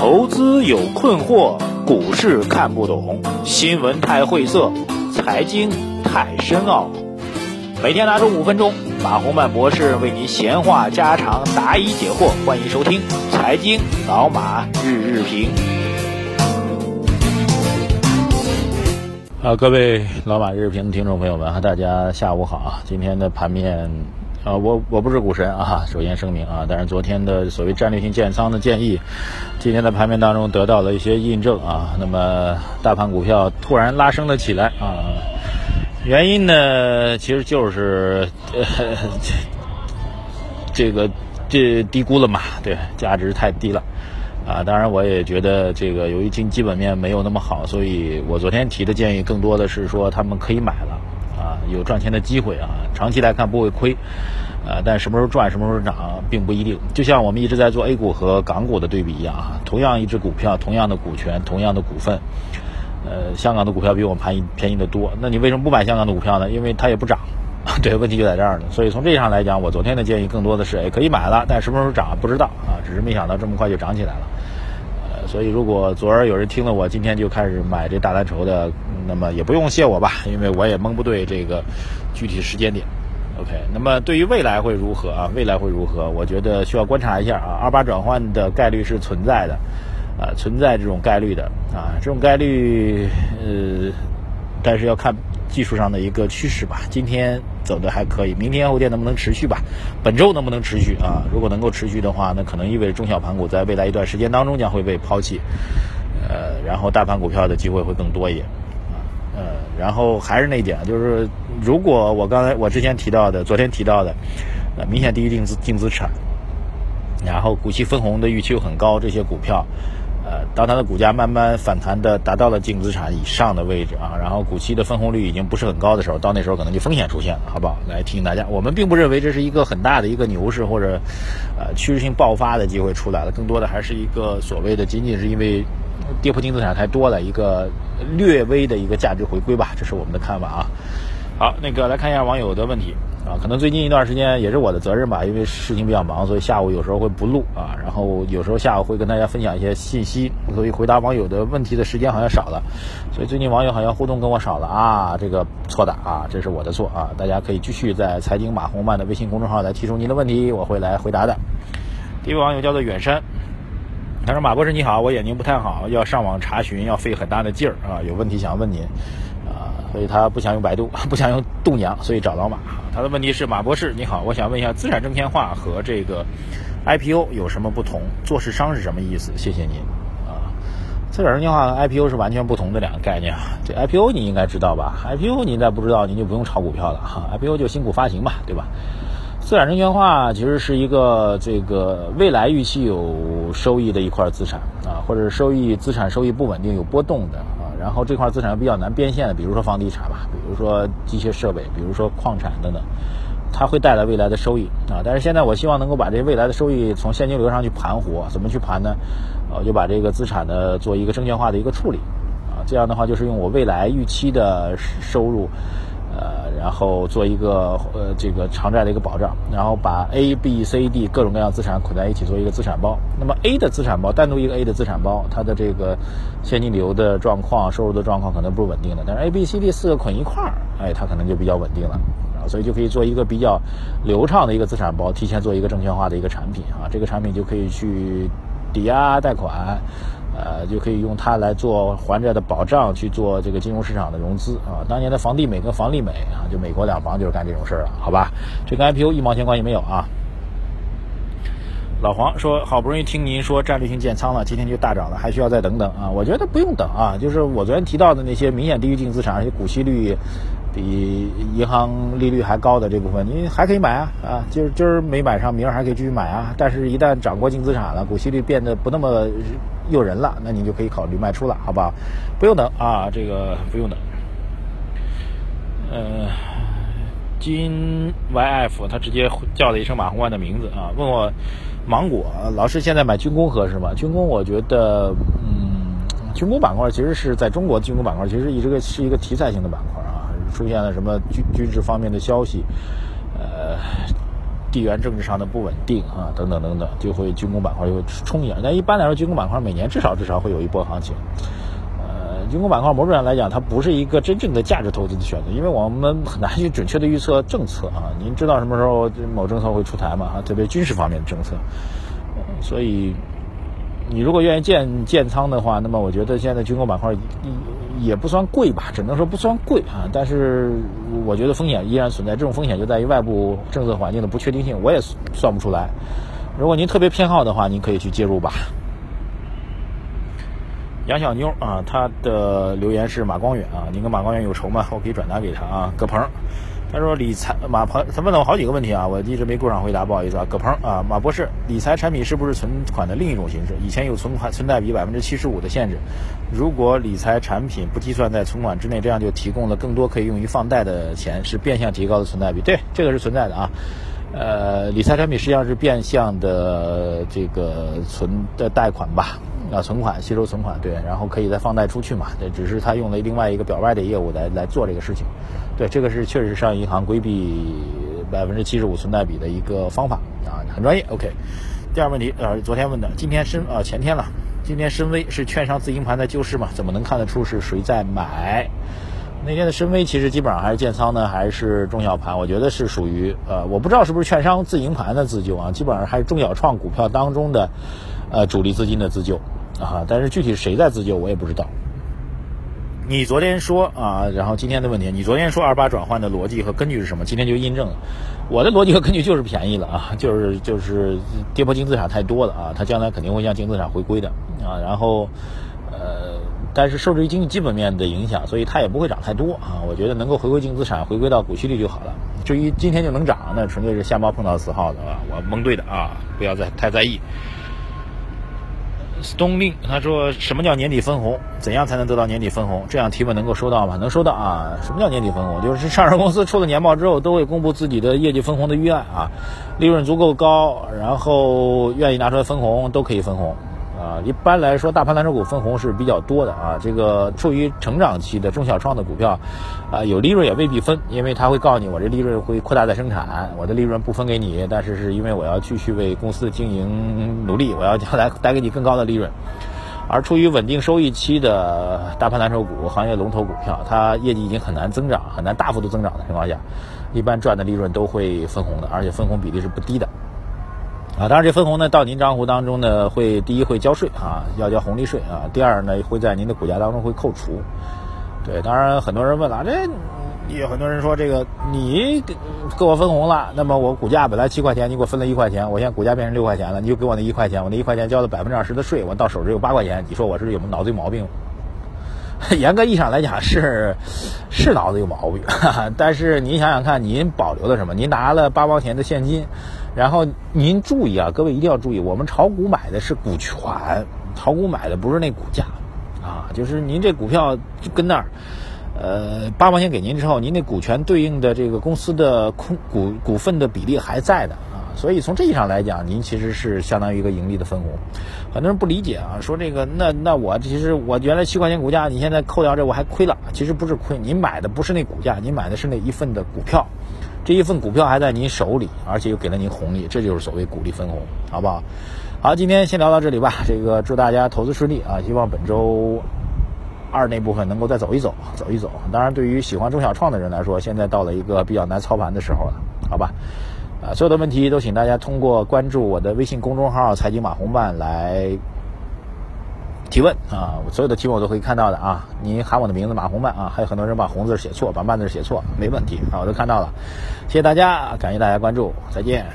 投资有困惑，股市看不懂，新闻太晦涩，财经太深奥。每天拿出五分钟，马洪曼博士为您闲话家常，答疑解惑。欢迎收听《财经老马日日评》。啊，各位老马日评的听众朋友们，大家下午好啊。今天的盘面。啊，我我不是股神啊，首先声明啊，但是昨天的所谓战略性建仓的建议，今天的盘面当中得到了一些印证啊。那么大盘股票突然拉升了起来啊，原因呢，其实就是呃这个这低估了嘛，对，价值太低了啊。当然，我也觉得这个由于经基本面没有那么好，所以我昨天提的建议更多的是说他们可以买了。啊，有赚钱的机会啊，长期来看不会亏，呃，但什么时候赚，什么时候涨，并不一定。就像我们一直在做 A 股和港股的对比一样啊，同样一只股票，同样的股权，同样的股份，呃，香港的股票比我们便宜便宜的多，那你为什么不买香港的股票呢？因为它也不涨，对，问题就在这儿呢。所以从这上来讲，我昨天的建议更多的是，哎，可以买了，但什么时候涨不知道啊，只是没想到这么快就涨起来了。所以，如果昨儿有人听了我今天就开始买这大蓝筹的，那么也不用谢我吧，因为我也蒙不对这个具体时间点。OK，那么对于未来会如何啊？未来会如何？我觉得需要观察一下啊。二八转换的概率是存在的，啊，存在这种概率的啊，这种概率呃，但是要看。技术上的一个趋势吧，今天走的还可以，明天后天能不能持续吧？本周能不能持续啊？如果能够持续的话，那可能意味着中小盘股在未来一段时间当中将会被抛弃，呃，然后大盘股票的机会会更多一点，啊，呃，然后还是那一点，就是如果我刚才我之前提到的，昨天提到的，呃，明显低于净资净资产，然后股息分红的预期又很高，这些股票。呃，当它的股价慢慢反弹的达到了净资产以上的位置啊，然后股息的分红率已经不是很高的时候，到那时候可能就风险出现了，好不好？来提醒大家，我们并不认为这是一个很大的一个牛市或者呃趋势性爆发的机会出来了，更多的还是一个所谓的仅仅是因为跌破净资产太多了一个略微的一个价值回归吧，这是我们的看法啊。好，那个来看一下网友的问题。啊，可能最近一段时间也是我的责任吧，因为事情比较忙，所以下午有时候会不录啊，然后有时候下午会跟大家分享一些信息，所以回答网友的问题的时间好像少了，所以最近网友好像互动跟我少了啊，这个错的啊，这是我的错啊，大家可以继续在财经马红曼的微信公众号来提出您的问题，我会来回答的。第一位网友叫做远山，他说马博士你好，我眼睛不太好，要上网查询要费很大的劲儿啊，有问题想问您。所以他不想用百度，不想用度娘，所以找老马。他的问题是：马博士你好，我想问一下，资产证券化和这个 IPO 有什么不同？做市商是什么意思？谢谢您。啊，资产证券化和 IPO 是完全不同的两个概念。这 IPO 你应该知道吧？IPO 您再不知道，您就不用炒股票了哈。IPO 就新股发行嘛，对吧？资产证券化其实是一个这个未来预期有收益的一块资产啊，或者是收益资产收益不稳定有波动的。然后这块资产比较难变现的，比如说房地产吧，比如说机械设备，比如说矿产等等，它会带来未来的收益啊。但是现在我希望能够把这未来的收益从现金流上去盘活，怎么去盘呢？呃，就把这个资产呢做一个证券化的一个处理啊。这样的话就是用我未来预期的收入。呃，然后做一个呃这个偿债的一个保障，然后把 A、B、C、D 各种各样资产捆在一起做一个资产包。那么 A 的资产包，单独一个 A 的资产包，它的这个现金流的状况、收入的状况可能不是稳定的。但是 A、B、C、D 四个捆一块儿，哎，它可能就比较稳定了啊。所以就可以做一个比较流畅的一个资产包，提前做一个证券化的一个产品啊。这个产品就可以去抵押贷款。呃，就可以用它来做还债的保障，去做这个金融市场的融资啊。当年的房地美跟房利美啊，就美国两房就是干这种事儿了，好吧？这跟 IPO 一毛钱关系没有啊。老黄说，好不容易听您说战略性建仓了，今天就大涨了，还需要再等等啊？我觉得不用等啊，就是我昨天提到的那些明显低于净资产，而且股息率。比银行利率还高的这部分，你还可以买啊啊！今儿今儿没买上，明儿还可以继续买啊。但是，一旦涨过净资产了，股息率变得不那么诱人了，那你就可以考虑卖出了，好不好？不用等啊，这个不用等。呃，金 YF 他直接叫了一声马红万的名字啊，问我芒果老师现在买军工合适吗？军工我觉得，嗯，军工板块其实是在中国军工板块其实一直个是一个题材性的板块。出现了什么军军事方面的消息，呃，地缘政治上的不稳定啊，等等等等，就会军工板块就会冲一下。但一般来说，军工板块每年至少至少会有一波行情。呃，军工板块某种上来讲，它不是一个真正的价值投资的选择，因为我们很难去准确的预测政策啊。您知道什么时候某政策会出台吗？啊，特别军事方面的政策，所以。你如果愿意建建仓的话，那么我觉得现在军工板块也不算贵吧，只能说不算贵啊。但是我觉得风险依然存在，这种风险就在于外部政策环境的不确定性，我也算不出来。如果您特别偏好的话，您可以去介入吧。杨小妞啊，她的留言是马光远啊，您跟马光远有仇吗？我可以转达给他啊，葛鹏。他说理财马鹏，他问了我好几个问题啊，我一直没顾上回答，不好意思啊。葛鹏啊，马博士，理财产品是不是存款的另一种形式？以前有存款存贷比百分之七十五的限制，如果理财产品不计算在存款之内，这样就提供了更多可以用于放贷的钱，是变相提高的存贷比。对，这个是存在的啊。呃，理财产品实际上是变相的这个存的贷款吧。啊，存款吸收存款，对，然后可以再放贷出去嘛？对，只是他用了另外一个表外的业务来来做这个事情。对，这个是确实是商业银行规避百分之七十五存贷比的一个方法啊，很专业。OK，第二问题，呃，昨天问的，今天深啊前天了，今天深 V 是券商自营盘在救市嘛？怎么能看得出是谁在买？那天的深 V 其实基本上还是建仓呢，还是中小盘？我觉得是属于呃，我不知道是不是券商自营盘的自救啊，基本上还是中小创股票当中的呃主力资金的自救。啊，但是具体谁在自救，我也不知道。你昨天说啊，然后今天的问题，你昨天说二八转换的逻辑和根据是什么？今天就印证了，我的逻辑和根据就是便宜了啊，就是就是跌破净资产太多了啊，它将来肯定会向净资产回归的啊。然后呃，但是受制于经济基本面的影响，所以它也不会涨太多啊。我觉得能够回归净资产，回归到股息率就好了。至于今天就能涨，那纯粹是瞎猫碰到死耗子啊，我蒙对的啊，不要再太在意。Stoning 他说：“什么叫年底分红？怎样才能得到年底分红？这样提问能够收到吗？能收到啊？什么叫年底分红？就是上市公司出了年报之后，都会公布自己的业绩分红的预案啊，利润足够高，然后愿意拿出来分红，都可以分红。”啊，一般来说，大盘蓝筹股分红是比较多的啊。这个处于成长期的中小创的股票，啊，有利润也未必分，因为他会告诉你，我这利润会扩大再生产，我的利润不分给你，但是是因为我要继续为公司经营努力，我要将来带给你更高的利润。而处于稳定收益期的大盘蓝筹股、行业龙头股票，它业绩已经很难增长、很难大幅度增长的情况下，一般赚的利润都会分红的，而且分红比例是不低的。啊，当然这分红呢，到您账户当中呢，会第一会交税啊，要交红利税啊。第二呢，会在您的股价当中会扣除。对，当然很多人问了，这有很多人说这个你给我分红了，那么我股价本来七块钱，你给我分了一块钱，我现在股价变成六块钱了，你就给我那一块钱，我那一块钱交了百分之二十的税，我到手只有八块钱，你说我是有脑子有毛病？严格意义上来讲是是脑子有毛病，但是您想想看，您保留了什么？您拿了八毛钱的现金。然后您注意啊，各位一定要注意，我们炒股买的是股权，炒股买的不是那股价，啊，就是您这股票就跟那儿，呃，八毛钱给您之后，您那股权对应的这个公司的空股股份的比例还在的啊，所以从这意义上来讲，您其实是相当于一个盈利的分红。很多人不理解啊，说这个那那我其实我原来七块钱股价，你现在扣掉这我还亏了，其实不是亏，您买的不是那股价，您买的是那一份的股票。这一份股票还在您手里，而且又给了您红利，这就是所谓股利分红，好不好？好，今天先聊到这里吧。这个祝大家投资顺利啊！希望本周二那部分能够再走一走，走一走。当然，对于喜欢中小创的人来说，现在到了一个比较难操盘的时候了，好吧？啊，所有的问题都请大家通过关注我的微信公众号“财经马红办”来。提问啊，所有的提问我都可以看到的啊。你喊我的名字马红曼啊，还有很多人把红字写错，把曼字写错，没问题啊，我都看到了。谢谢大家，感谢大家关注，再见。